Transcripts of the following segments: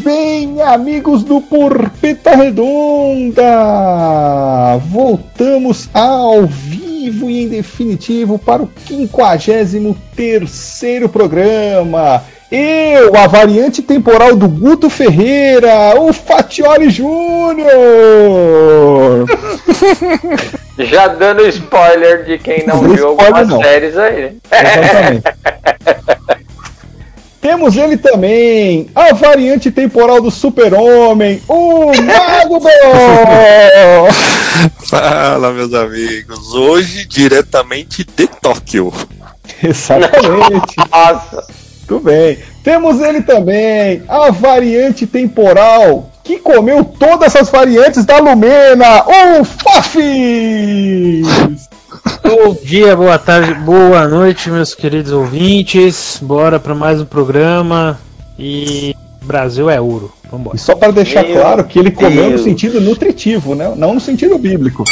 bem, amigos do Porpeta Redonda! Voltamos ao vivo e em definitivo para o 53 programa. Eu, a variante temporal do Guto Ferreira, o Fatioli Júnior! Já dando spoiler de quem não, Não viu algumas não. séries aí. Exatamente. Temos ele também, a variante temporal do Super-Homem, o Mago! Fala, meus amigos. Hoje, diretamente de Tóquio. Exatamente. Nossa, Muito bem. Temos ele também, a variante temporal que comeu todas essas variantes da Lumena, o Fafis! Bom dia, boa tarde, boa noite, meus queridos ouvintes. Bora para mais um programa e Brasil é ouro. E Vambora. só para deixar Meu claro que ele comeu no Deus. sentido nutritivo, né? não no sentido bíblico.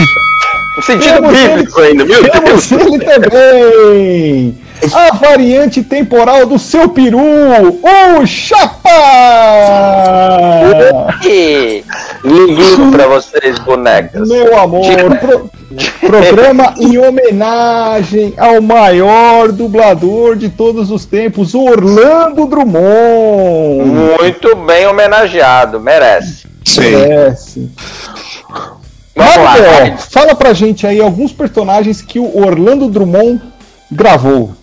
isso. No sentido Temos bíblico ainda, meu Deus. Temos ele também! A variante temporal do seu peru, o Chapa! Liguinho pra vocês, bonecas. Meu amor, pro- programa em homenagem ao maior dublador de todos os tempos, Orlando Drummond. Muito bem homenageado, merece. Sim. Merece. Vamos lá, vai. fala pra gente aí alguns personagens que o Orlando Drummond gravou.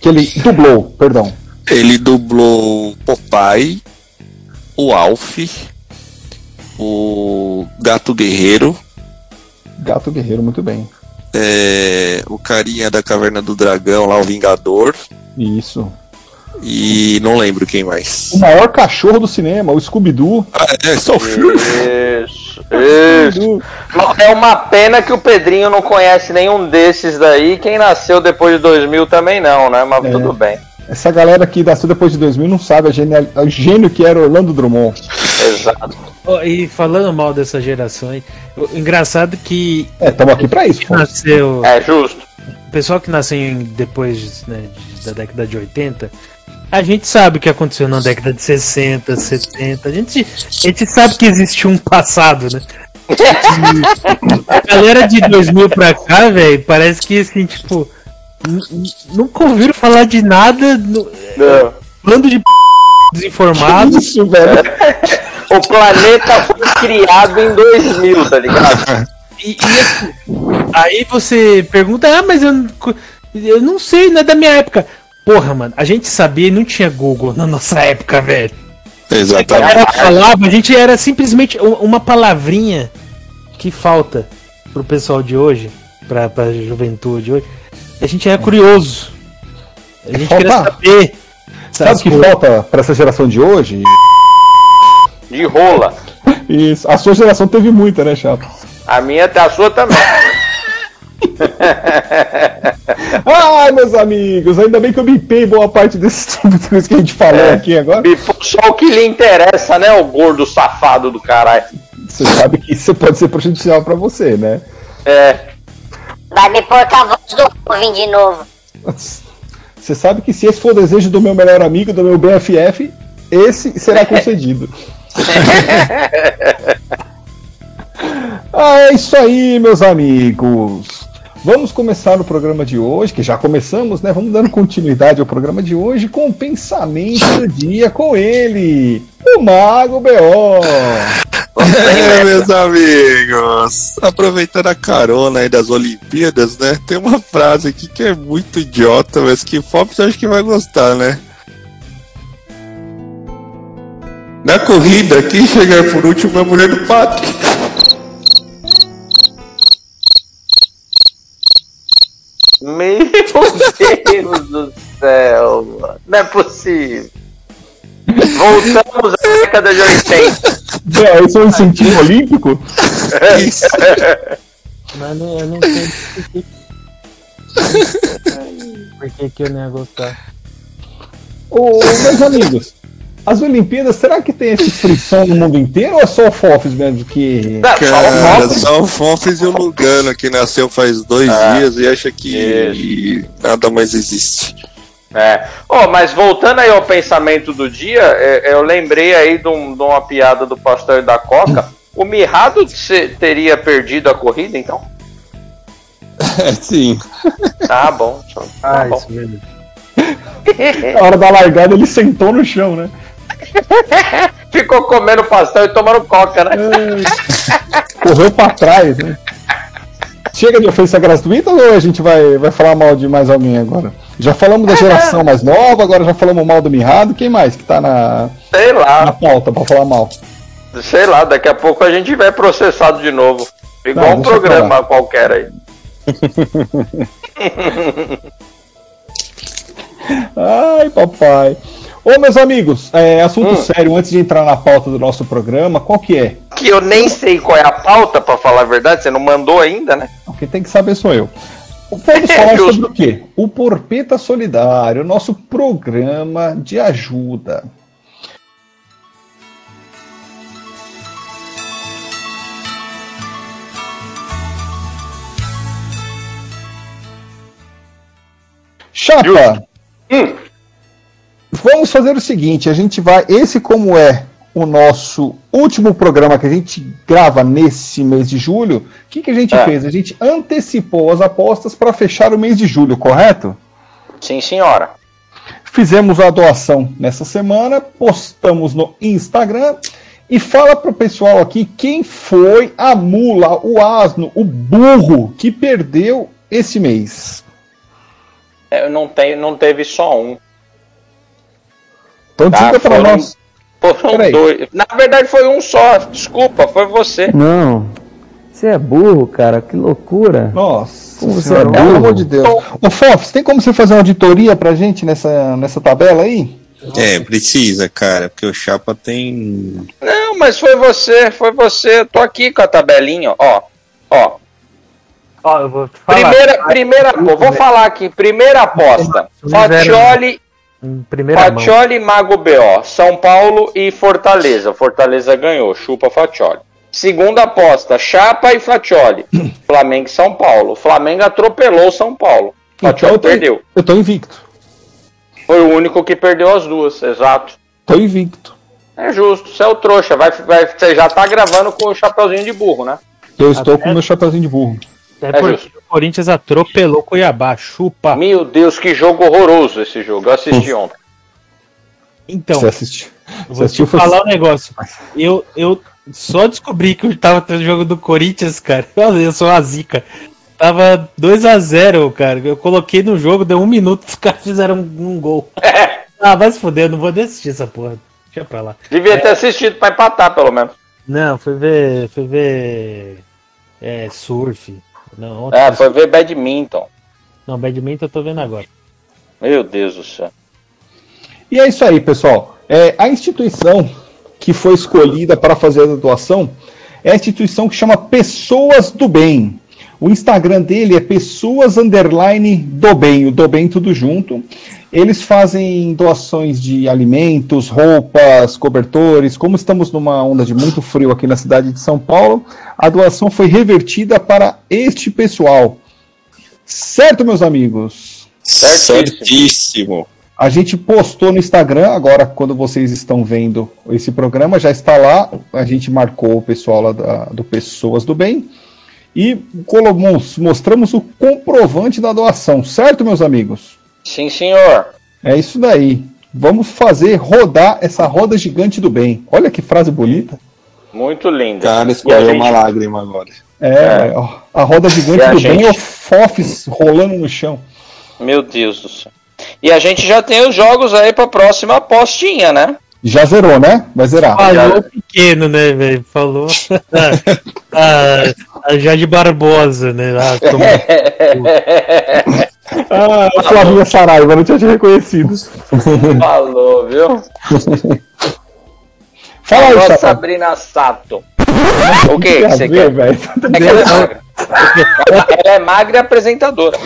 Que ele dublou, perdão. Ele dublou Popeye, o Alf, o Gato Guerreiro, Gato Guerreiro, muito bem. é, o carinha da Caverna do Dragão, lá o Vingador, Isso. e não lembro quem mais. O maior cachorro do cinema, o Scooby-Doo. Ah, é só o filme. Isso, isso. É uma pena que o Pedrinho não conhece nenhum desses daí. Quem nasceu depois de 2000 também não, né? Mas É. tudo bem. Essa galera que nasceu depois de 2000 não sabe a genial- o gênio que era Orlando Drummond. Exato. Ó, e falando mal dessa geração aí, o engraçado que É, estamos aqui pra isso. nasceu. É justo. O pessoal que nasceu depois né, da década de 80, a gente sabe o que aconteceu na década de 60, 70. A gente, a gente sabe que existe um passado, né? A galera de 2000 pra cá, velho, parece que assim, tipo. Nunca ouviram falar de nada. no- Não. Bando de p... desinformado. Isso, velho. O planeta foi criado em 2000, tá ligado? E, e assim, aí você pergunta, ah, mas eu, eu não sei, não é da minha época. Porra, mano, a gente sabia e não tinha Google na nossa época, velho. A Exatamente. falava, a gente era simplesmente uma palavrinha que falta pro pessoal de hoje, pra, pra juventude hoje. A gente era curioso. A gente queria Falta- saber. Sabe o que coisas. falta pra essa geração de hoje? De rola. Isso. A sua geração teve muita, né, Chapa? A minha, a sua também. Ai, meus amigos, ainda bem que eu bipei boa parte desses coisas que a gente falou É. aqui agora. E só o que lhe interessa, né, o gordo safado do caralho. Você sabe que isso pode ser prejudicial pra você, né? É. Vai me pôr com a voz do Rubem de novo. Você sabe que se esse for o desejo do meu melhor amigo, do meu BFF, esse será concedido. ah, é isso aí, meus amigos. Vamos começar o programa de hoje, que já começamos, né? Vamos dando continuidade ao programa de hoje com o pensamento do dia com ele, o Mago B.O. É, meus amigos, aproveitando a carona aí das Olimpíadas, né? Tem uma frase aqui que é muito idiota, mas que Fops acho que vai gostar, né? Na corrida, quem chegar por último é a mulher do Patrick. Meu Deus do céu, mano. Não é possível. Voltamos à década de 80. É, isso é um incentivo olímpico? Isso. Mas não- eu não sei por que- por que, que eu não ia gostar. Ô, meus amigos, as Olimpíadas, será que tem esse frisson no mundo inteiro ou é só o Fofes mesmo que. Não, só o Cara, só o Fofes e o Lugano que nasceu faz dois Ah, dias e acha que nada mais existe. É. Oh, mas voltando aí ao pensamento do dia, é, eu lembrei aí de, um- de uma piada do pastor da Coca. O Mirrado se- teria perdido a corrida, então? É, sim. Tá bom. Tá Ah, bom. isso mesmo. Na hora da largada ele sentou no chão, né? Ficou comendo pastel e tomando coca, né? Correu pra trás, né? Chega de ofensa gratuita ou a gente vai, vai falar mal de mais alguém agora? Já falamos da geração mais nova, agora já falamos mal do Mirrado. Quem mais que tá na, Sei na lá, pauta pra falar mal? sei lá, daqui a pouco a gente vai processado de novo. Igual Não, um deixa eu programa falar. qualquer aí. Ai, papai. Ô, meus amigos, é, assunto Hum. sério, antes de entrar na pauta do nosso programa, qual que é? Que eu nem sei qual é a pauta, pra falar a verdade, você não mandou ainda, né? O que tem que saber sou eu. Vamos falar Justo. sobre o quê? O Porpeta Solidário, nosso programa de ajuda. Chapa, Hum. vamos fazer o seguinte, a gente vai, esse como é o nosso último programa que a gente grava nesse mês de julho, o que, que a gente É. fez? A gente antecipou as apostas para fechar o mês de julho, correto? Sim, senhora. Fizemos a doação nessa semana, postamos no Instagram e fala pro pessoal aqui quem foi a mula, o asno, o burro que perdeu esse mês. É, não, tem, não teve só um. Então Tá, diga para foram- nós. Foram Peraí. dois. Na verdade foi um só. Desculpa, foi você. Não. Você é burro, cara. Que loucura. Nossa, Como você senhora, é pelo burro. amor de Deus. Ô Fofs, tem como você fazer uma auditoria pra gente nessa, nessa tabela aí? É, precisa, cara, porque o Chapa tem. Não, mas foi você, foi você. Eu tô aqui com a tabelinha, ó. Ó. Ó, eu vou te falar. Primeira, primeira, vou falar aqui. Primeira aposta. Fatioli, Em primeira mão. Fatioli e Mago BO. São Paulo e Fortaleza. Fortaleza ganhou. Chupa Fatioli. Segunda aposta. Chapa e Fatioli. Flamengo e São Paulo. O Flamengo atropelou o São Paulo. Fatioli eu tô, perdeu. eu tô invicto. Foi o único que perdeu as duas, exato. Tô invicto. É justo, você é o trouxa. Vai, vai, você já tá gravando com o chapeuzinho de burro, né? Eu estou Até- com meu chapeuzinho de burro. É É justo. Corinthians atropelou Cuiabá. Chupa. Meu Deus, que jogo horroroso esse jogo. Eu assisti ontem. Então, Você assistiu? vou te assistiu foi falar um negócio. Eu, eu só descobri que eu tava tendo jogo do Corinthians, cara. Eu sou uma zica. Tava 2x0, cara. Eu coloquei no jogo, deu um minuto, os caras fizeram um, um gol. Ah, vai se foder, eu não vou nem assistir essa porra. Deixa pra lá. Devia ter assistido pra empatar, pelo menos. Não, fui ver. Fui ver. É, surf. Não, ontem É, foi- foi ver badminton. Não, badminton eu tô vendo agora. Meu Deus do céu. E é isso aí, pessoal. É, a instituição que foi escolhida para fazer a doação é a instituição que chama Pessoas do Bem. O Instagram dele é pessoas underline do bem, o do bem tudo junto. Eles fazem doações de alimentos, roupas, cobertores. Como estamos numa onda de muito frio aqui na cidade de São Paulo, a doação foi revertida para este pessoal. Certo, meus amigos? Certíssimo. Certíssimo. A gente postou no Instagram, agora quando vocês estão vendo esse programa, já está lá. A gente marcou o pessoal lá da- do Pessoas do Bem e colocamos, mostramos o comprovante da doação, certo, meus amigos? Sim, senhor. É isso daí. Vamos fazer rodar essa roda gigante do bem. Olha que frase bonita. Muito lindo. Cara, a escorreu gente- uma lágrima agora. É, ó, a roda gigante E a do bem é o gente? Fofs rolando no chão. Meu Deus do céu. E a gente já tem os jogos aí pra próxima apostinha, né? Já zerou, né? Vai zerar. Falou pequeno, né, velho? Falou. a, a Jade Barbosa, né? Ah, toma- Ah, Flavinha Saraiva, não tinha te reconhecido. Falou, viu? Fala aí. Sabrina Sato. O que você ver, quer? velho? É que ela é magra. Ela é magra e apresentadora.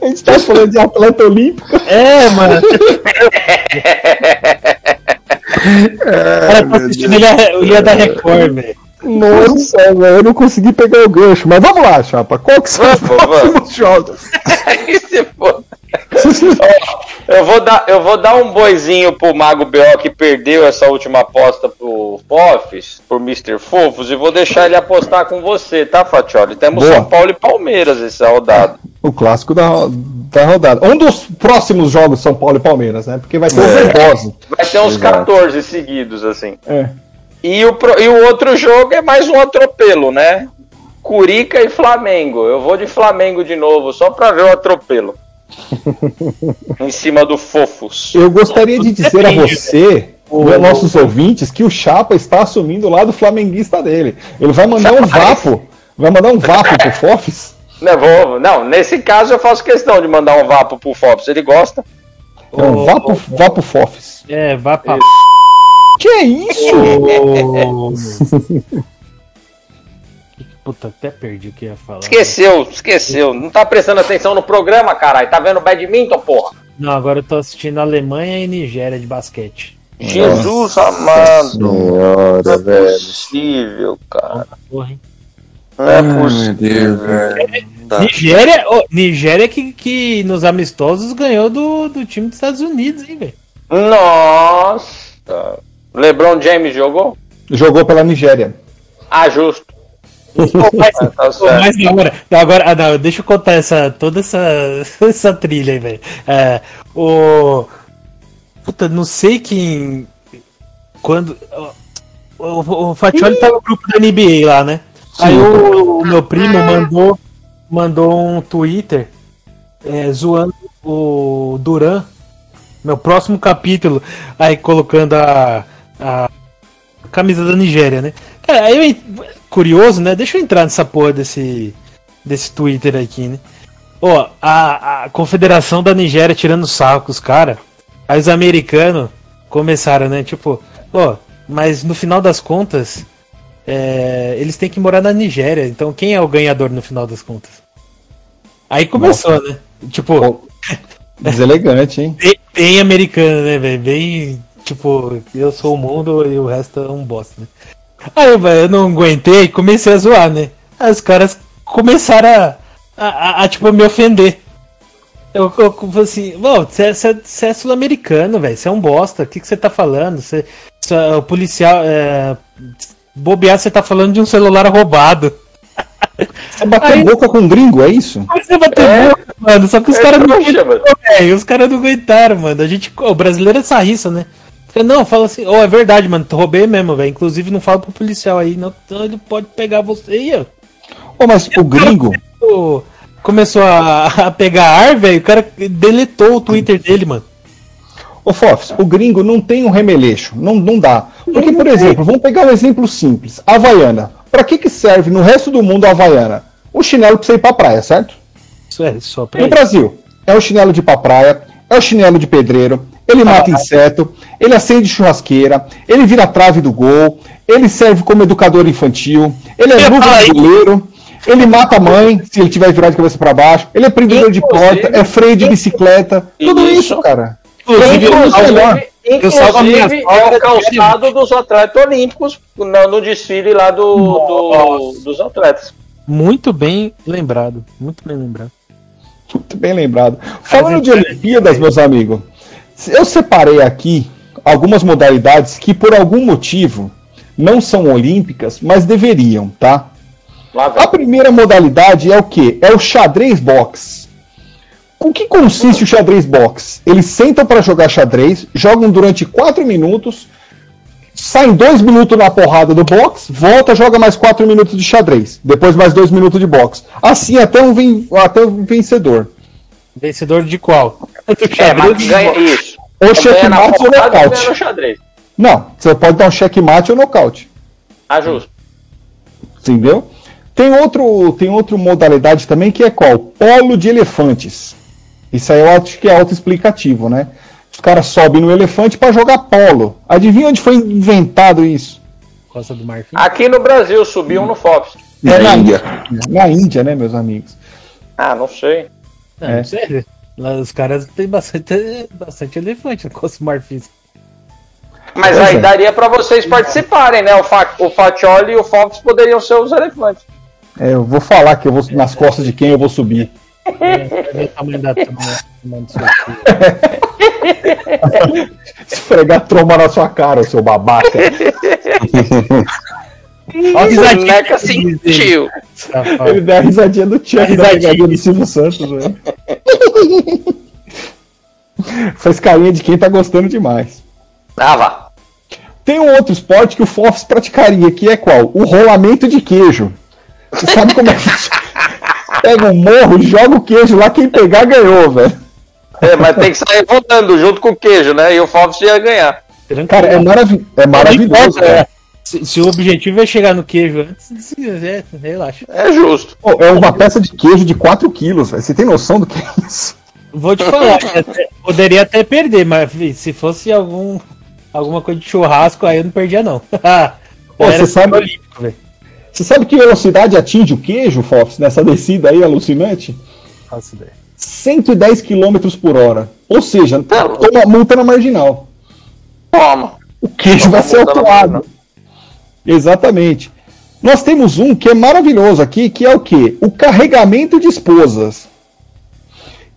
A gente tá falando de atleta olímpico. É, mano. Cara, assistindo ele, ele é da Record, velho. Nossa, velho, eu não consegui pegar o gancho. Mas vamos lá, Chapa. Qual que são os Vamos, próximos jogos? Aí se for. Eu, vou dar, eu vou dar um boizinho pro Mago B.O. que perdeu essa última aposta pro Fofis, por Mr. Fofos, e vou deixar ele apostar com você, tá, Fatioli? Temos Boa. São Paulo e Palmeiras essa rodada. O clássico da, da rodada. Um dos próximos jogos São Paulo e Palmeiras, né? Porque vai ter É. overdose. Vai ter uns Exato. 14 seguidos, assim. É. E o, pro- e o outro jogo é mais um atropelo, né? Curica e Flamengo. Eu vou de Flamengo de novo, só pra ver o atropelo. Em cima do Fofos. Eu gostaria de dizer a você, os nossos ouvintes, que o Chapa está assumindo o lado flamenguista dele. Ele vai mandar um vapo. Vai mandar um vapo pro Fofis? Não, vou- não, nesse caso eu faço questão de mandar um vapo pro Fofos. Ele gosta. É um vapo, vapo Fofis. É, pra. Que é isso? Puta, até perdi o que ia falar. Esqueceu, esqueceu. Não tá prestando atenção no programa, caralho. Tá vendo badminton, porra? Não, agora eu tô assistindo Alemanha e Nigéria de basquete. Jesus amado. Senhora, Não é velho. possível, cara. Porra, hein? Não é Ai, meu possível. Deus, velho. Dá. Nigéria, ô, Nigéria que, que nos amistosos ganhou do, do time dos Estados Unidos, hein, velho? Nossa. LeBron James jogou? Jogou pela Nigéria. Ah, justo. Ah, tá Pô, certo. Mas agora, agora ah, não, deixa eu contar essa, toda essa, essa trilha aí, velho. É, o. Puta, não sei quem. Quando. O, o, o Fatioli tá no grupo da NBA lá, né? Aí o, o meu primo mandou, mandou um Twitter é, zoando o Duran, meu próximo capítulo, aí colocando a, a camisa da Nigéria, né? Cara, aí eu, curioso, né? Deixa eu entrar nessa porra desse, desse Twitter aqui, né? Ó, a, a Confederação da Nigéria tirando sarro com os caras. Aí os americanos começaram, né? Tipo, ó, mas no final das contas, é, eles têm que morar na Nigéria. Então quem é o ganhador no final das contas? Aí começou, né? Tipo, Deselegante, hein? bem, bem americano, né, velho? Bem, tipo, eu sou o mundo e o resto é um bosta, né? Aí, velho, eu não aguentei e comecei a zoar, né? Aí os caras começaram a, a, a, a, tipo, me ofender. Eu, eu, eu falei assim, você é, cê- cê é sul-americano, velho, você é um bosta, o que que você tá falando? Cê é o policial, é, bobear, você tá falando de um celular roubado. Você bateu Aí- boca com um gringo, é isso? Você bateu É. boca, mano, só que os É caras não mano. velho, os caras não aguentaram, mano. A gente, o brasileiro é sarriça, né? Não, fala assim, oh, é verdade, mano, tu roubei mesmo, velho. Inclusive não fala pro policial aí, não, então ele pode pegar você aí, ó. Ô, mas o gringo, Começou a, a pegar ar, velho, o cara deletou o Twitter dele, mano. Ô, Fofs, o gringo não tem um remeleixo. Não, não dá. Porque, por exemplo, vamos pegar um exemplo simples. Havaiana. Pra que, que serve no resto do mundo a Havaiana? O chinelo pra você ir pra praia, certo? Isso é só pra No. Brasil, é o chinelo de ir pra praia, é o chinelo de pedreiro, ele mata inseto, ele acende churrasqueira, ele vira trave do gol, ele serve como educador infantil, ele é luva falei. de goleiro, ele mata a mãe se ele tiver virado de cabeça pra baixo, ele é prendedor de porta, é freio de bicicleta, tudo Isso. cara. Inclusive, eu, salvo a minha sogra é o calçado dos atletas olímpicos no, no desfile lá do, do- dos atletas. muito bem lembrado, muito bem lembrado. Muito bem lembrado. Falando de Olimpíadas, meus amigos, eu separei aqui algumas modalidades que, por algum motivo, não são olímpicas, mas deveriam, tá? A primeira modalidade é o que? É o xadrez box. Com que consiste o xadrez box? Eles sentam para jogar xadrez, jogam durante 4 minutos, saem 2 minutos na porrada do box, volta, joga mais 4 minutos de xadrez, depois mais 2 minutos de box. Assim até um, até um vencedor. Vencedor de qual? Do É, xadrez mas ganha isso. Ou checkmate ou nocaute. Não, você pode dar um checkmate ou nocaute. Ah, justo. Entendeu? Tem outro, tem outra modalidade também que é qual? Polo de elefantes. Isso aí eu acho que é autoexplicativo, né? Os caras sobem no elefante para jogar polo. Adivinha onde foi inventado isso? Costa do Marfim. Aqui no Brasil subiu um no Fox. Na na Índia. Na Índia, né, meus amigos? Ah, não sei. Não, É. não sei. Lá os caras têm bastante, bastante elefante no Costa Marfim. Mas Pois aí é. daria pra vocês participarem, né? O, Fa o Fatioli e o Fox poderiam ser os elefantes. É, eu vou falar que eu vou nas costas de quem eu vou subir. É, ver o tamanho da filho. Esfregar tromba na sua cara, seu babaca. Ó, a risadinha Neca sentiu. Ele deu a risadinha do Chuck, A da risadinha. do Silvio Santos, velho. Faz carinha de quem tá gostando demais. Ah, vá. Tem um outro esporte que o Fofs praticaria, que é qual? O rolamento de queijo. Você sabe como é que pega um morro, joga o queijo lá, quem pegar ganhou, velho. É, mas tem que sair rodando junto com o queijo, né? E o Fofs ia ganhar. Cara, é, maravi é maravilhoso, É, cara. Se, se o objetivo é chegar no queijo antes, se- é, relaxa. É justo. Pô, é uma peça de queijo de 4 quilos, velho. Você tem noção do que é isso? Vou te falar, até- poderia até perder, mas se fosse algum alguma coisa de churrasco, aí eu não perdia, não. Pô, você sabe- olímpico. Você sabe que velocidade atinge o queijo, Fofs, nessa descida aí alucinante? Faço ideia. 110 km por hora. Ou seja, Tá toma multa na marginal. Toma. O queijo Toma vai ser autuado. Exatamente. Nós temos um que é maravilhoso aqui, que é o quê? O carregamento de esposas.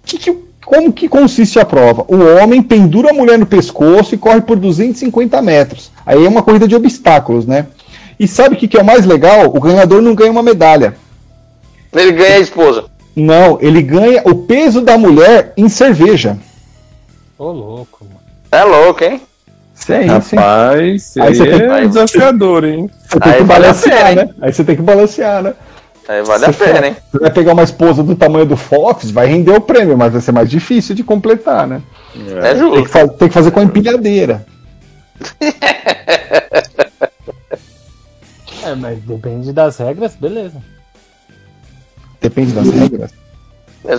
Que que- como que consiste a prova? O homem pendura a mulher no pescoço e corre por 250 metros. Aí é uma corrida de obstáculos, né? E sabe o que, que é o mais legal? O ganhador não ganha uma medalha. Ele ganha a esposa. Não, ele ganha o peso da mulher em cerveja. Ô, louco, mano. É louco, hein? Isso é isso, hein? Rapaz, Aí aí você tem é que- desafiador, hein? Você tem Aí que vale a balancear, pena, né? Aí você tem que balancear, né? Aí vale a Você pena, for- hein? Você vai pegar uma esposa do tamanho do Fox, vai render o prêmio, mas vai ser mais difícil de completar, né? É Tem que, justo. fa- tem que fazer com a empilhadeira. É, mas depende das regras, beleza. Depende das regras.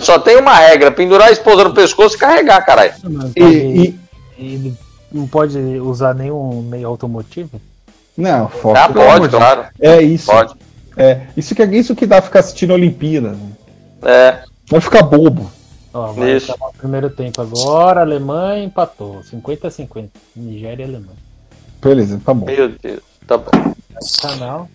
Só tem uma regra: pendurar a esposa no pescoço e carregar, caralho. E, e- ele não pode usar nenhum meio automotivo? não. Ah, pelo amor pode, de claro. É isso. Pode. É, isso que é isso que dá ficar assistindo a Olimpíada. né? É. Vai ficar bobo. Ó, vai Isso. acabar o primeiro tempo agora, Alemanha empatou. 50 a 50. Nigéria e Alemanha. Beleza, tá bom. Meu Deus. Tá bom. Canal.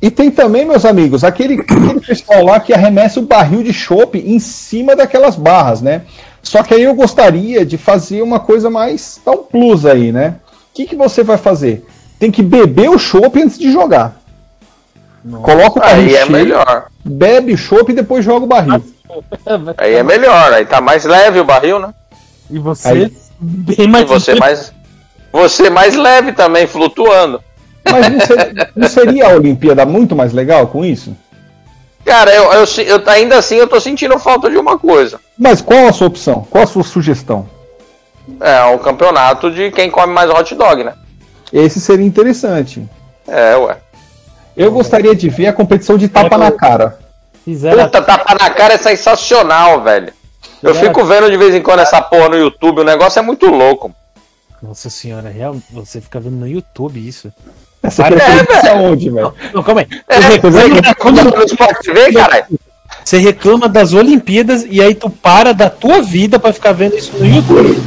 E tem também, meus amigos, aquele, aquele pessoal lá que arremessa o barril de chopp em cima daquelas barras, né? Só que aí eu gostaria de fazer uma coisa mais. dar um plus aí, né? O que, que você vai fazer? Tem que beber o chopp antes de jogar. Coloca o barril Aí é cheio, melhor. bebe o chopp e depois joga o barril. Aí é melhor. Aí tá mais leve o barril, né? E você Aí- bem E mais. você mais. Você mais leve também, flutuando. Mas não seria, não seria a Olimpíada muito mais legal com isso? Cara, eu, eu, eu- ainda assim eu tô sentindo falta de uma coisa. Mas qual a sua opção? Qual a sua sugestão? É o campeonato de quem come mais hot dog, né? Esse seria interessante. É, ué. Eu gostaria de ver a competição de tapa na cara. Fizeram Puta, tapa na cara é sensacional, velho. Eu fico vendo de vez em quando essa porra no YouTube, o negócio é muito louco. Nossa senhora, real, você fica vendo no YouTube isso. Essa Para- competição é onde, velho? Não, calma aí. É, Você reclama, Sport TV, caralho. você reclama das Olimpíadas e aí tu para da tua vida pra ficar vendo isso no YouTube.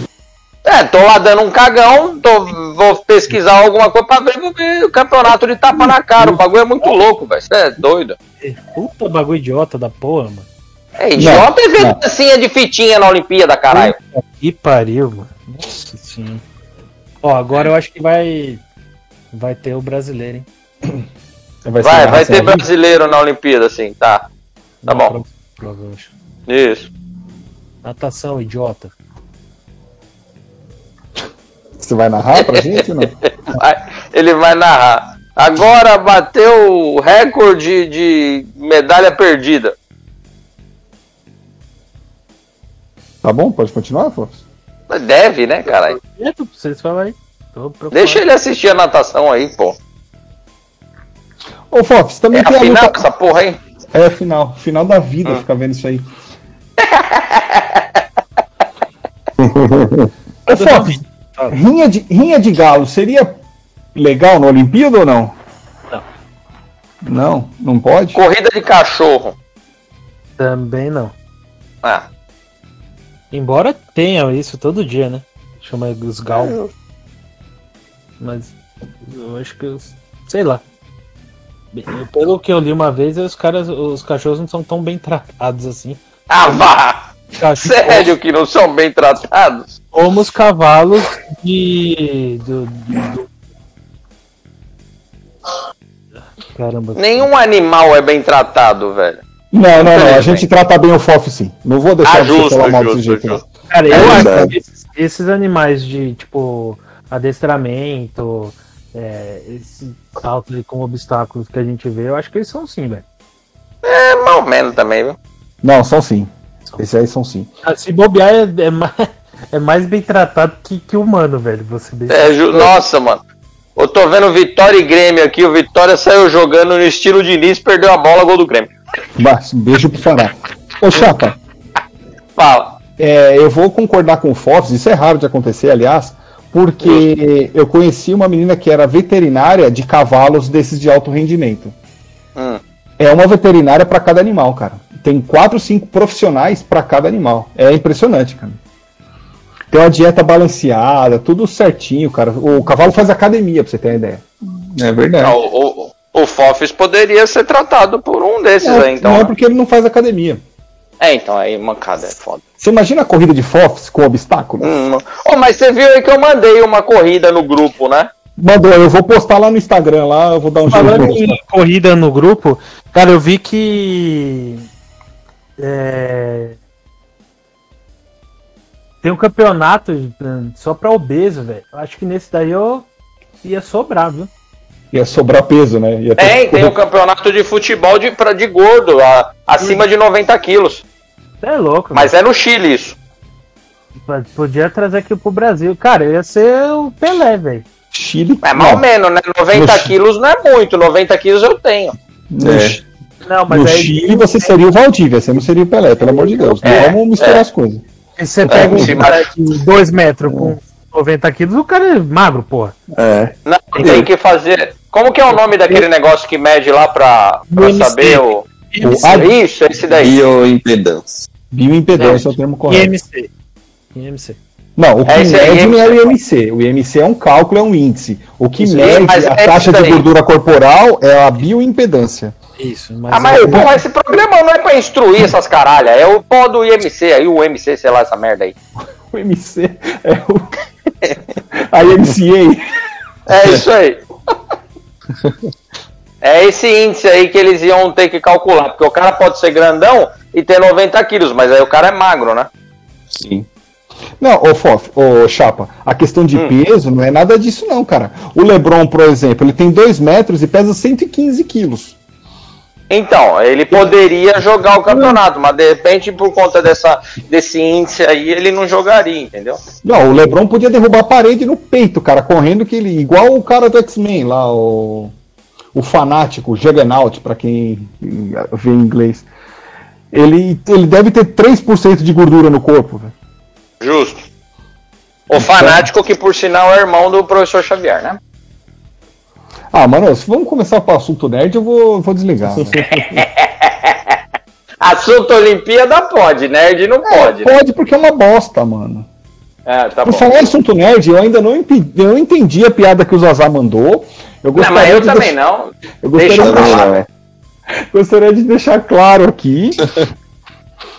É, tô lá dando um cagão, tô, vou pesquisar alguma coisa pra ver, vou ver o campeonato de tapa na cara. O bagulho é muito louco, velho. Você é doido. Puta bagulho idiota da porra, mano. É, idiota é ver não. dancinha de fitinha na Olimpíada, caralho. Que pariu, mano. Nossa senhora. Ó, agora eu acho que vai. Vai ter o brasileiro, hein? Vai, Vai, vai ter brasileiro na Olimpíada, sim, tá. Tá Na bom. prova. Isso. Natação, idiota. Você vai narrar pra gente ou não? Vai- ele vai narrar. Agora bateu o recorde de medalha perdida. Tá bom? Pode continuar, Afonso? Deve, né, caralho? Vocês falam aí. Deixa ele assistir a natação aí, pô. Ô, Fox, também É tem a a final luta. essa porra aí? É a final. Final da vida Ah. ficar vendo isso aí. Ô, Fox, rinha de, rinha de galo seria legal na Olimpíada ou não? Não. Não, não pode? Corrida de cachorro. Também não. Ah, Embora tenha isso todo dia, né? Chama os gal. Mas eu acho que. Sei lá. Pelo que eu li uma vez, os caras, os cachorros não são tão bem tratados assim. ah vá! Tá, Sério que não são bem tratados? Como os cavalos de. Do, do- do- Caramba. Nenhum animal é bem tratado, velho. Não, não, não. A gente trata bem o FOF sim. Não vou deixar Ah, você justo, falar mal desse jeito. justo. Cara, eu É acho que esses, esses animais de, tipo, adestramento, é, esse salto aí com obstáculos que a gente vê, eu acho que eles são sim, velho. É mais ou menos também, viu? Não, são sim. Esses aí são sim. Ah, Se bobear é, é mais, é mais bem tratado que, que humano, velho. Você É, ju- Nossa, mano. Eu tô vendo Vitória e Grêmio aqui. O Vitória saiu jogando no estilo Diniz, perdeu a bola, gol do Grêmio. Mas, um beijo pro Fará. Ô, Chapa, Fala. é, eu vou concordar com o FOF, isso é raro de acontecer, aliás, porque eu conheci uma menina que era veterinária de cavalos desses de alto rendimento. Hum. É uma veterinária para cada animal, cara. Tem quatro, cinco profissionais para cada animal. É impressionante, cara. Tem uma dieta balanceada, tudo certinho, cara. O cavalo faz academia, pra você ter uma ideia. É verdade. Ah, O, o, o Fofis poderia ser tratado por um desses Não, aí, então. não é né? porque ele não faz academia. É, então aí mancada é foda. Você imagina a corrida de FOFs com obstáculos? Hum. Oh, mas você viu aí que eu mandei uma corrida no grupo, né? Mandou, eu vou postar lá no Instagram, lá eu vou dar um Falando jeito. em corrida no grupo, cara, eu vi que. é, tem um campeonato eh, só pra obeso, velho. Eu Acho que nesse daí eu ia sobrar, viu? Ia sobrar peso, né? Ia ter Tem, que tem correr- campeonato de futebol de, pra, de gordo, a- acima de 90 quilos. É louco, Mas é no Chile isso. Podia trazer aqui pro Brasil. Cara, eu ia ser o Pelé, velho. Chile. É mais ou não, menos, né? 90 No quilos não é muito, 90 quilos eu tenho. no, É. Não, mas no aí Chile você seria o Valdívia, você não seria o Pelé, pelo amor de Deus. Não É, vamos misturar é. as coisas. se você pega se um cara de 2 metros com 90 quilos, o cara é magro, porra. É. Não, tem que fazer. Como que é o nome daquele negócio que mede lá pra, pra saber o. O A- Isso, esse daí. Bioimpedância. Bioimpedância é o termo correto. IMC. IMC. Não, o que É mede não é o IMC. IMC. O IMC é um cálculo, é um índice. O que Isso, mede mas a é taxa isso de gordura corporal é a bioimpedância. Isso, mas. Ah, mas porra, esse programa não é pra instruir essas caralhas. É o pó do IMC aí, o MC, sei lá, essa merda aí. O MC é o. a IMCA. É isso aí. É esse índice aí que eles iam ter que calcular. Porque o cara pode ser grandão e ter 90 quilos, mas aí o cara é magro, né? Sim. Não, ô Fof, ô Chapa, a questão de peso não é nada disso, não, cara. O Lebron, por exemplo, ele tem 2 metros e pesa 115 quilos. Então, ele poderia jogar o campeonato, mas de repente, por conta dessa, desse índice aí, ele não jogaria, entendeu? Não, o Lebron podia derrubar a parede no peito, cara, correndo que ele. Igual o cara do X-Men lá, o. O fanático, o Juggernaut, pra quem vê em inglês. Ele, ele deve ter 3% de gordura no corpo, velho. Justo. O fanático, que por sinal é irmão do professor Xavier, né? Ah, mano, se vamos começar com o assunto nerd, eu vou, vou desligar. né? Assunto Olimpíada pode, nerd não pode. né? Pode porque é uma bosta, mano. É, tá Por bom. falar em assunto nerd, eu ainda não, impe- eu não entendi a piada que o Zazá mandou. Eu Não, mas gostaria, eu de, também deix- não. eu gostaria, Deixa de eu falar, velho. Gostaria de deixar claro aqui.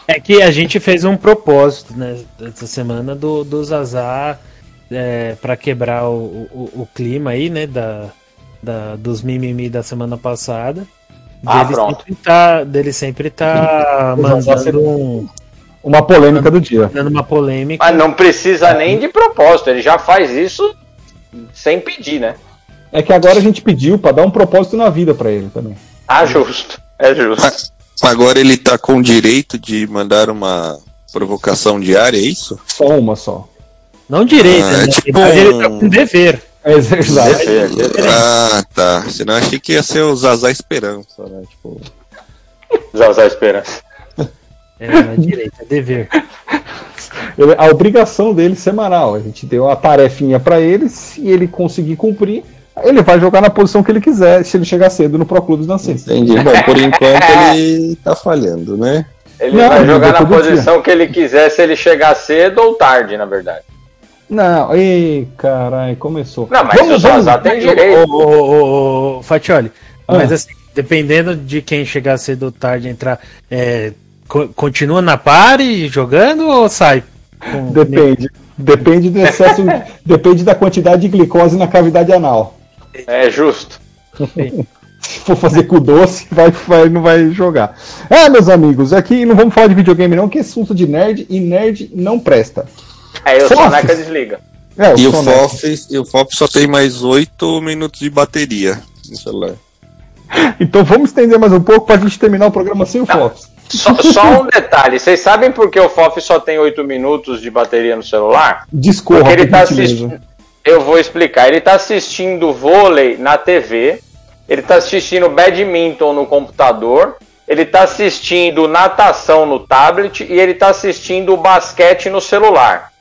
É que a gente fez um propósito, né, essa semana do, do Zazar é, para quebrar o, o, o clima aí, né, da, da, dos mimimi da semana passada. Ah, dele pronto. sempre tá, dele sempre tá mandando, um, Uma polêmica do dia. dando uma polêmica. Mas não precisa nem de propósito, ele já faz isso sem pedir, né? É que agora a gente pediu pra dar um propósito na vida pra ele também. Ah, justo. É justo. Agora ele tá com o direito de mandar uma provocação diária, é isso? Só uma só. Não direito, Ah, né? é tipo Mas ele tá um- com dever. É verdade. Ah, tá. Senão eu achei que ia ser o Zazá Esperança, né? Tipo, Zazá Esperança. É, não é direito, é dever. A obrigação dele semanal. A gente deu uma tarefinha pra ele, se ele conseguir cumprir, ele vai jogar na posição que ele quiser, se ele chegar cedo no Pro Clubes Nascença. entendi. Bom, por enquanto ele tá falhando, né? Ele Não, vai jogar na todo dia. posição que ele quiser, se ele chegar cedo ou tarde, na verdade. Não, ei, caralho, começou. Não, mas o Zazá tem direito. Ô, ô, ô, ô, Fatioli, Ah. mas assim, dependendo de quem chegar cedo ou tarde entrar, é, co- continua na pare jogando ou sai? Com- Depende. Depende do excesso. depende da quantidade de glicose na cavidade anal. É justo. Se for fazer com doce, vai, vai, não vai jogar. É, meus amigos, aqui não vamos falar de videogame, não, que é assunto de nerd e nerd não presta. Aí o Fofes. Soneca desliga. É, E o. FOF, e o FOF só tem mais 8 minutos de bateria no celular. Então vamos estender mais um pouco pra gente terminar o programa sem o Fox. Só, só um detalhe, vocês sabem por que o FOF só tem 8 minutos de bateria no celular? Discorra, Porque ele tá assistindo. Eu vou explicar. Ele tá assistindo vôlei na TV, ele tá assistindo badminton no computador, ele tá assistindo natação no tablet e ele tá assistindo basquete no celular.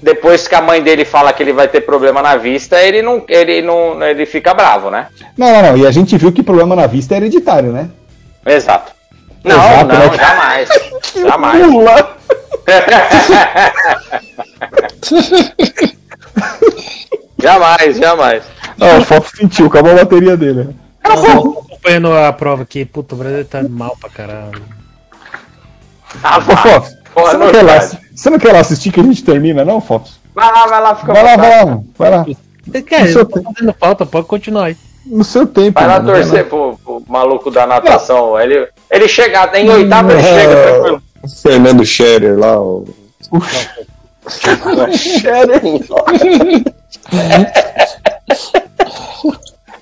Depois que a mãe dele fala que ele vai ter problema na vista, ele não, ele não, ele fica bravo, né? Não, não, não. E a gente viu que problema na vista é hereditário, né? Exato. Não, Exato, não, né? jamais. jamais. Pula! jamais, jamais. Ah, o Fox sentiu, acabou a bateria dele. Eu tô acompanhando a prova aqui. Puta, o Brasil tá mal pra caralho. Ah, Ô. Fox, você não, quer lá, você não quer lá assistir que a gente termina, não, Fox? Vai lá, vai lá, fica Vai lá, vai lá, vai lá. Cara, eu tô fazendo falta, pode continuar aí. No seu tempo. Vai lá mano, torcer pro, pro maluco da natação. Ele, ele chega, em oitavo ele Não. chega tranquilo. O Fernando Scherer lá, o...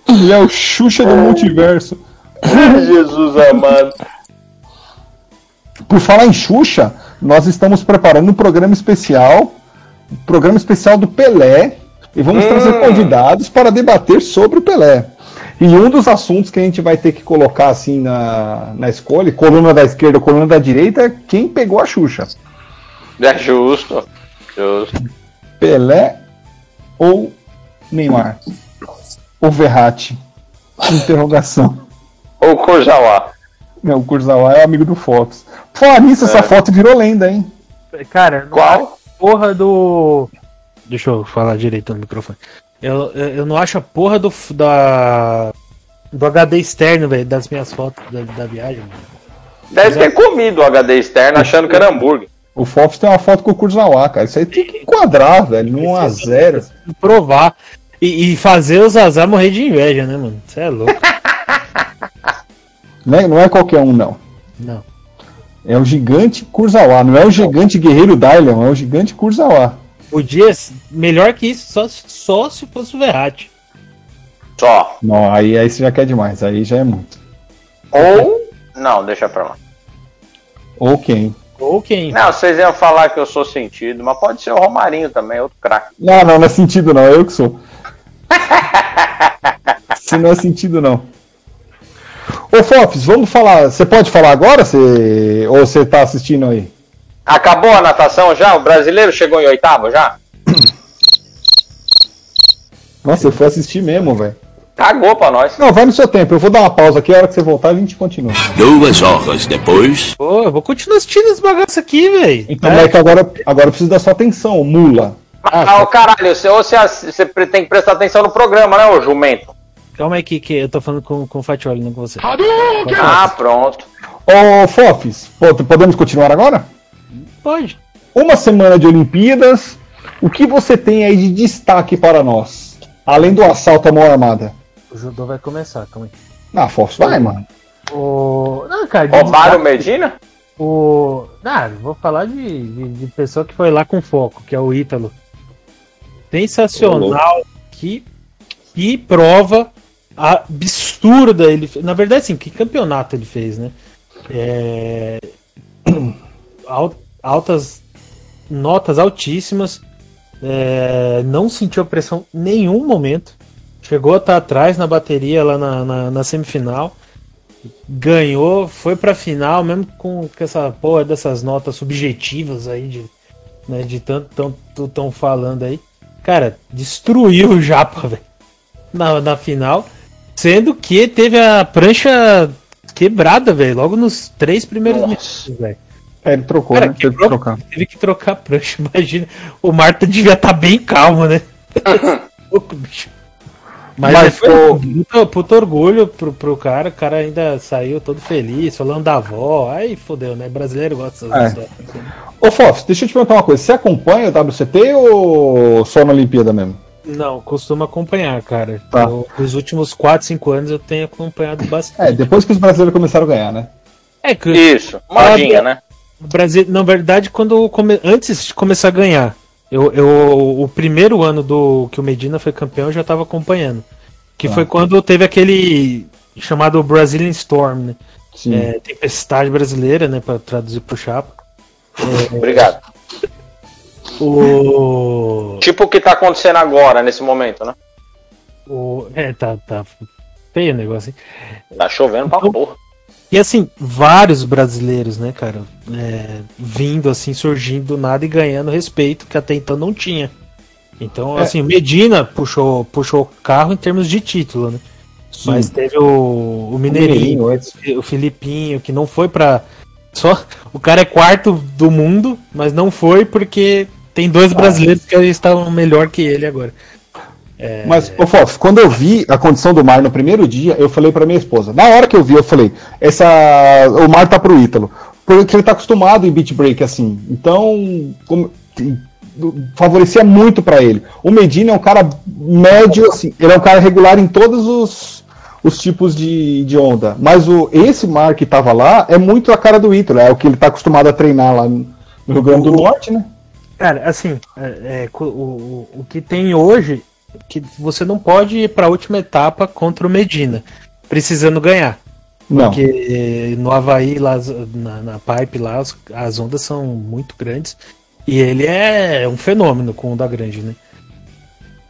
Ele é o Xuxa do multiverso. Jesus amado. Por falar em Xuxa, nós estamos preparando um programa especial, um programa especial do Pelé, e vamos trazer convidados para debater sobre o Pelé. E um dos assuntos que a gente vai ter que colocar assim na, na escolha, coluna da esquerda, coluna da direita, é quem pegou a Xuxa. É justo. Justo. Pelé ou Neymar? Ou Verratti? Interrogação. Ou Kurzawa. Não, o Kurzawa é amigo do Fox. Falar nisso, essa foto virou lenda, hein? Cara, não Qual? porra do. Deixa eu falar direito no microfone. Eu, eu, eu não acho a porra do. da. Do HD externo, velho, das minhas fotos da, da viagem. mano. Deve ter comido o HD externo achando que era hambúrguer. O Fox tem uma foto com o Kurzawa, cara. Isso aí tem que enquadrar, velho, num a zero. Provar. E, e fazer os azar morrer de inveja, né, mano? Você é louco. Não é, não é qualquer um, não. Não. É o gigante Kurzawa. Não é o gigante guerreiro Dylion, é o gigante Kurzawa. Podia, melhor que isso, só, só se fosse o Verratti. Só. Não, aí, aí você já quer demais. Aí já é muito. Ou. Não, deixa pra lá. Ou quem? Ou quem? Não, vocês iam falar que eu sou sentido, mas pode ser o Romarinho também, outro craque. Não, não, não é sentido, não. É eu que sou. Se não é sentido, não. Ô, Fox, vamos falar. Você pode falar agora? Você... Ou você tá assistindo aí? Acabou a natação já? O brasileiro chegou em oitavo já? Nossa, eu fui assistir mesmo, velho. Cagou pra nós. Não, vai no seu tempo. Eu vou dar uma pausa aqui. A hora que você voltar, a gente continua. Duas horas depois. Pô, eu vou continuar assistindo esse bagaço aqui, velho. Então, é que agora, agora eu preciso da sua atenção, mula. Ah, ô, caralho, você, você, você tem que prestar atenção no programa, né, ô jumento? Calma aí que, que eu tô falando com, com o Fatioli, não com você. Ah, pronto. Ô, Fofis, po- podemos continuar agora? Pode. Uma semana de Olimpíadas. O que você tem aí de destaque para nós? Além do assalto à mão armada. O judô vai começar, calma aí. Ah, Fofis, vai, mano. O... Não, cara, Roubaram o Medina? o... Ah, vou falar de, de, de pessoa que foi lá com foco, que é o Ítalo. Sensacional. Que, que prova absurda ele fez. Na verdade, sim, que campeonato ele fez, né? É... al- Altas notas altíssimas. É, Não sentiu pressão em nenhum momento. Chegou a estar atrás na bateria lá na, na, na semifinal. Ganhou, foi pra final, mesmo com, com essa porra dessas notas subjetivas aí de, né, de tanto tão, tão, falando aí. Cara, destruiu o Japa, velho. Na, na final. Sendo que teve a prancha quebrada, velho. Logo nos três primeiros Nossa. minutos, velho. É, ele trocou, Cara, né? Teve que quebrou, trocar. teve que trocar a prancha. Imagina. O Marta devia estar bem calmo, né? Louco, bicho. Mas, Mas foi o- um puta, puta orgulho pro, pro cara, o cara ainda saiu todo feliz, falando da avó. Aí fodeu, né? Brasileiro gosta É. dessas histórias. assim. Ô, Fof, deixa eu te perguntar uma coisa. Você acompanha o WCT ou só na Olimpíada mesmo? Não, costumo acompanhar, cara. Tá. Eu, os últimos 4, 5 anos eu tenho acompanhado bastante. É, depois que os brasileiros começaram a ganhar, né? É, que Isso, modinha, né? Brasil, na verdade, quando come- antes de começar a ganhar, eu, eu o primeiro ano do que o Medina foi campeão eu já tava acompanhando. Que Tá. foi quando teve aquele chamado Brazilian Storm, né? Sim. É, tempestade brasileira, né, para traduzir pro chapa. Obrigado. O, Tipo o que tá acontecendo agora, nesse momento, né? o é, tá tá feio o negócio. hein? Tá chovendo pra porra. E assim, vários brasileiros, né, cara, é, vindo assim, surgindo do nada e ganhando respeito que até então não tinha. Então, É. assim, Medina puxou puxou o carro em termos de título, né? Sim. Mas teve o, o Mineirinho, antes. o Filipinho, que não foi pra. Só. O cara é quarto do mundo, mas não foi porque tem dois brasileiros que estavam melhor que ele agora. Mas, ô Fof, quando eu vi a condição do mar no primeiro dia, eu falei pra minha esposa. Na hora que eu vi, eu falei, essa, o mar tá pro Ítalo. Porque ele tá acostumado em beat break assim. Então, como- favorecia muito pra ele. O Medina é um cara médio, assim, ele é um cara regular em todos os, os tipos de, de onda. Mas o, esse mar que tava lá é muito a cara do Ítalo, é o que ele tá acostumado a treinar lá no Rio Grande do Norte, né? Cara, assim, é, é, o, o, o que tem hoje é que você não pode ir pra última etapa contra o Medina, precisando ganhar. Não. Porque no Havaí, lá, na, na pipe lá, as, as ondas são muito grandes. E ele é um fenômeno com onda grande, né?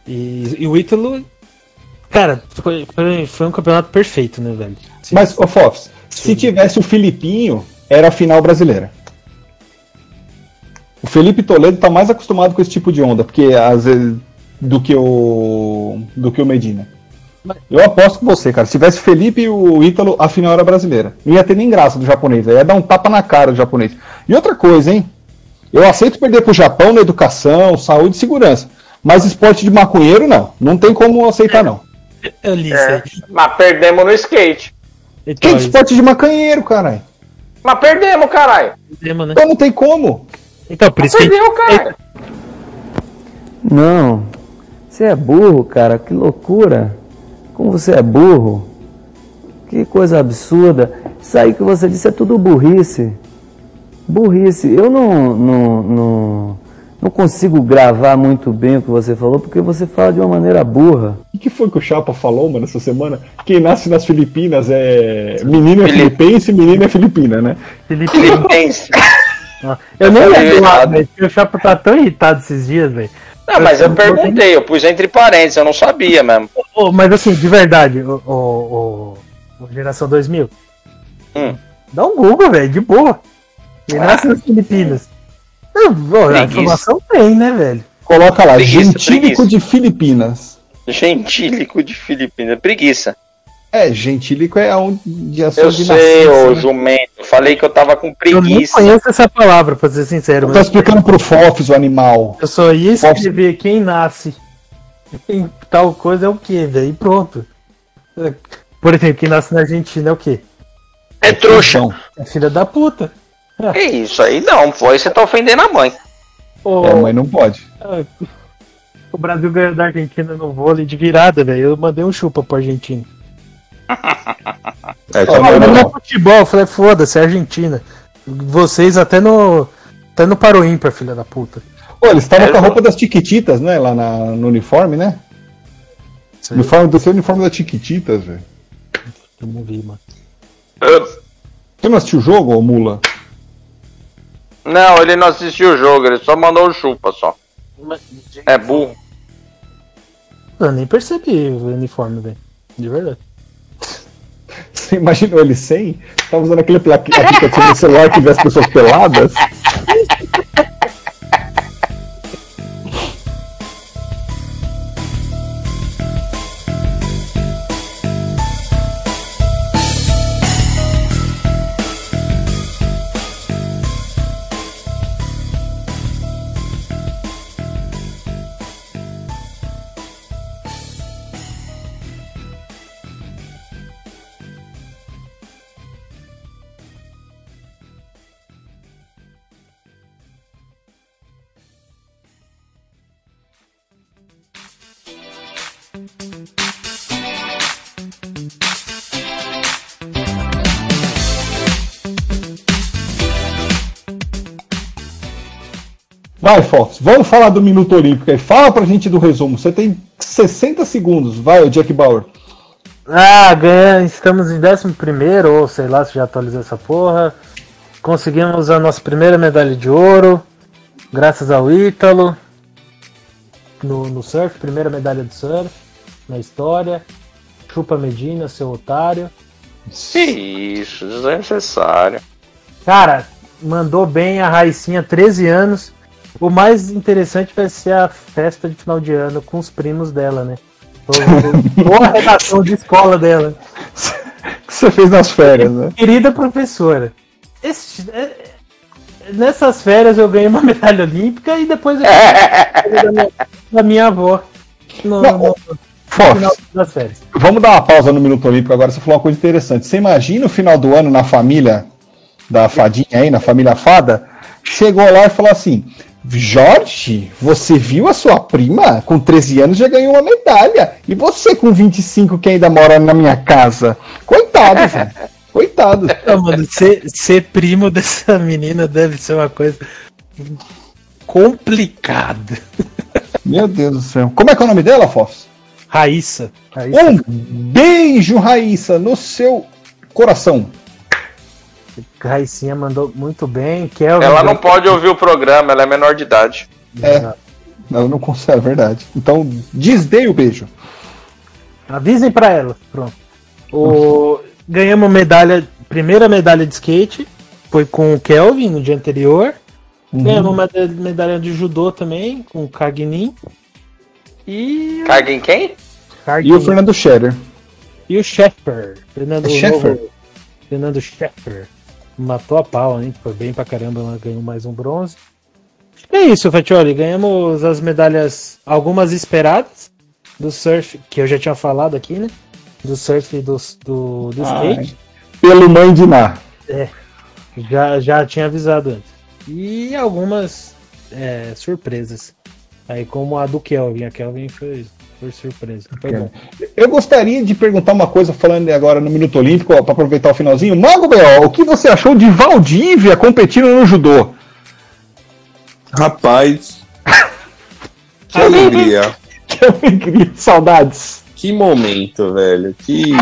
E, e o Ítalo, cara, foi, foi, foi um campeonato perfeito, né, velho? Mas, ô Fofs, se tivesse o Filipinho, era a final brasileira. O Felipe Toledo tá mais acostumado com esse tipo de onda, porque às vezes do que o do que o Medina. Eu aposto com você, cara. Se tivesse Felipe e o Ítalo, a final era brasileira. Não ia ter nem graça do japonês, aí ia dar um tapa na cara do japonês. E outra coisa, hein? Eu aceito perder pro Japão na educação, saúde e segurança. Mas esporte de maconheiro, não. Não tem como aceitar, não. Eu li isso É, mas perdemos no skate. Então, Que esporte de maconheiro, caralho? Mas perdemos, caralho. tema, né? Então não tem como. Então, por isso que a gente- Perdeu, caralho. Não. Você é burro, cara. Que loucura. Como você é burro. Que coisa absurda. Isso aí que você disse é tudo burrice. Burrice. Eu não, não, não, não consigo gravar muito bem o que você falou, porque você fala de uma maneira burra. O que foi que o Chapa falou, mano, essa semana? Quem nasce nas Filipinas é. Menino é filipense e menina é filipina, né? Filipense. eu nem Eu falei lembro porque O Chapa tá tão irritado esses dias, velho. Não, mas eu perguntei, eu pus entre parênteses, eu não sabia mesmo. Ô, mas assim, de verdade, o, o, o- o Geração 2000, Hum. dá um Google, velho, de boa. Ele nasce nas Filipinas. Não, a informação tem, né, velho? Coloca lá, Preguiça, gentílico preguiça. de Filipinas. Gentílico de Filipinas. Preguiça. É, gentílico é onde a sua Eu de sei, nascença, ô né? jumento. Eu falei que eu tava com Eu nem preguiça. conheço essa palavra, pra ser sincero, Eu tô explicando pro Fofs, o animal. eu só ia escrever quem nasce em tal coisa é o quê, velho? E pronto. Por exemplo, quem nasce na Argentina é o quê? É trouxa. Então, É filha da puta. É isso aí, não. Foi você tá ofendendo a mãe. Ô, é, mas não pode. O Brasil ganhou da Argentina no vôlei de virada, velho. Eu mandei um chupa pro Argentina. É, também Mas não, é futebol, eu falei, foda-se, é Argentina. Vocês até no. Até no Paro Ímpar, filha da puta. Pô, eles estavam É, com a roupa das Tiquititas, né? Lá na- no uniforme, né? Aí Uniforme do seu uniforme das Tiquititas, velho. eu não vi, mano. Você não assistiu o jogo, ô mula? Não, ele não assistiu o jogo, ele só mandou o chupa só. É burro. Eu nem percebi o uniforme, velho. De verdade. Você imaginou ele sem? Tava usando aquele apli- aplicativo no celular que vê as pessoas peladas? Vai, Fox, vamos falar do Minuto Olímpico aí. Fala pra gente do resumo. Você tem 60 segundos. Vai, Jack Bauer. Ah, ganha, estamos em 11 ou sei lá se já atualizou essa porra. Conseguimos a nossa primeira medalha de ouro, graças ao Ítalo. No, no surf, primeira medalha de surf na história. Chupa Medina, seu otário. Isso, desnecessário. Cara, mandou bem a Raicinha, 13 anos. O mais interessante vai ser a festa de final de ano com os primos dela, né? Boa redação de escola dela. Que você fez nas férias, né? Querida professora, esse- é- nessas férias eu ganhei uma medalha olímpica e depois eu ganhei da minha, da minha avó no, Não, no Fox, final das férias. vamos dar uma pausa no Minuto Olímpico agora. Você falou uma coisa interessante. Você imagina o final do ano na família da Fadinha aí, na família Fada, chegou lá e falou assim: Jorge, você viu a sua prima? Com 13 anos já ganhou uma medalha. E você com 25 que ainda mora na minha casa? Coitado, velho. Coitado. Não, mano, ser, ser primo dessa menina deve ser uma coisa complicada. Meu Deus do céu. Como é que é o nome dela, Fox? Raíssa. Raíssa Um beijo, Raíssa, no seu coração. Raicinha mandou muito bem. Kelvin Ela não pode ouvir o programa, ela é menor de idade. É. Ela não consegue, é verdade. Então, desdei o beijo. Avisem pra ela. Pronto. O... Ganhamos medalha, primeira medalha de skate. Foi com o Kelvin no dia anterior. Ganhamos uma meda- medalha de judô também, com o Kagnin. E. Caga em quem? E o Fernando Scherer. E o Sheffer. Fernando, É novo- Fernando Sheffer. Matou a pau, hein? Foi bem pra caramba, ela ganhou mais um bronze. É isso, Fatioli. Ganhamos as medalhas, algumas esperadas, do surf, que eu já tinha falado aqui, né? Do surf e do, do, do Ai. skate. Pelo mãe de Ná. Já, já tinha avisado antes. E algumas é, surpresas. Aí como a do Kelvin. A Kelvin foi, foi surpresa. Foi bom. Eu gostaria de perguntar uma coisa, falando agora no Minuto Olímpico, para aproveitar o finalzinho. Mago B.O., o que você achou de Valdívia competindo no judô? Rapaz. Que alegria. Que alegria, saudades. Que momento, velho. Que.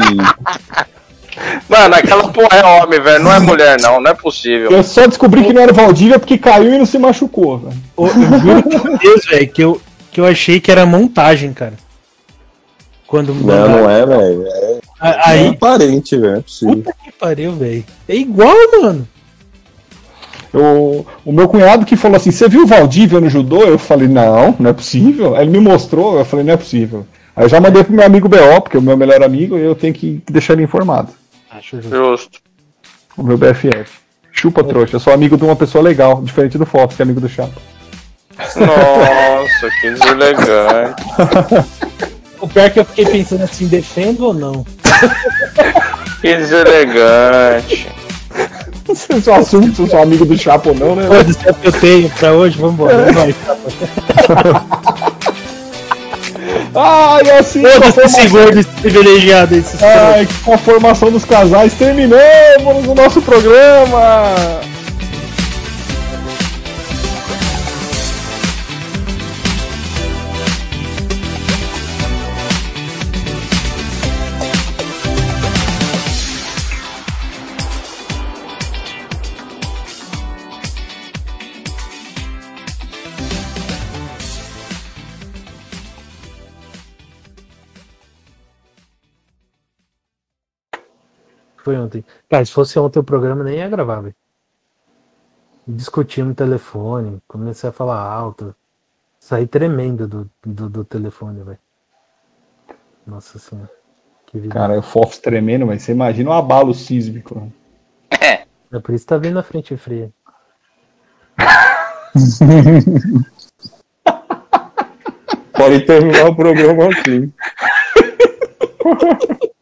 Mano, aquela porra é homem, velho. Não é mulher, não. Não é possível. Eu só descobri que não era o Valdívia porque caiu e não se machucou. velho. Eu juro por Deus, velho, que eu, que eu achei que era montagem, cara. Quando Não, mandaram. não é, velho. É, é Aí, aparente, velho. É possível. puta que pariu, velho. É igual, mano. Eu- o meu cunhado que falou assim: Você viu o Valdívia no judô? Eu falei: Não, não é possível. Aí ele me mostrou, eu falei: Não é possível. Aí eu já mandei pro meu amigo B.O., porque é o meu melhor amigo, e eu tenho que deixar ele informado. Acho justo. Justo. O meu BFF. Chupa, trouxa. Eu sou amigo de uma pessoa legal, diferente do Fox, que é amigo do Chapa. Nossa, que deselegante. O pior é que eu fiquei pensando assim, defendo ou não? Que deselegante. Se eu sou assunto, se eu sou amigo do Chapa ou não, né? O que eu tenho pra hoje, vambora. É nóis. Ai, assim, com a Foda-se esse gordo privilegiado, esse ai, com a formação dos casais, terminamos o nosso programa! Foi ontem. Cara, se fosse ontem o programa, nem ia gravar, velho. Discutir no telefone, comecei a falar alto. Saí tremendo do, do, do telefone, velho. Nossa senhora. Que vida. Cara, o Fox tremendo, mas você imagina um abalo sísmico. É por isso que tá vindo a frente fria. Pode terminar o programa assim.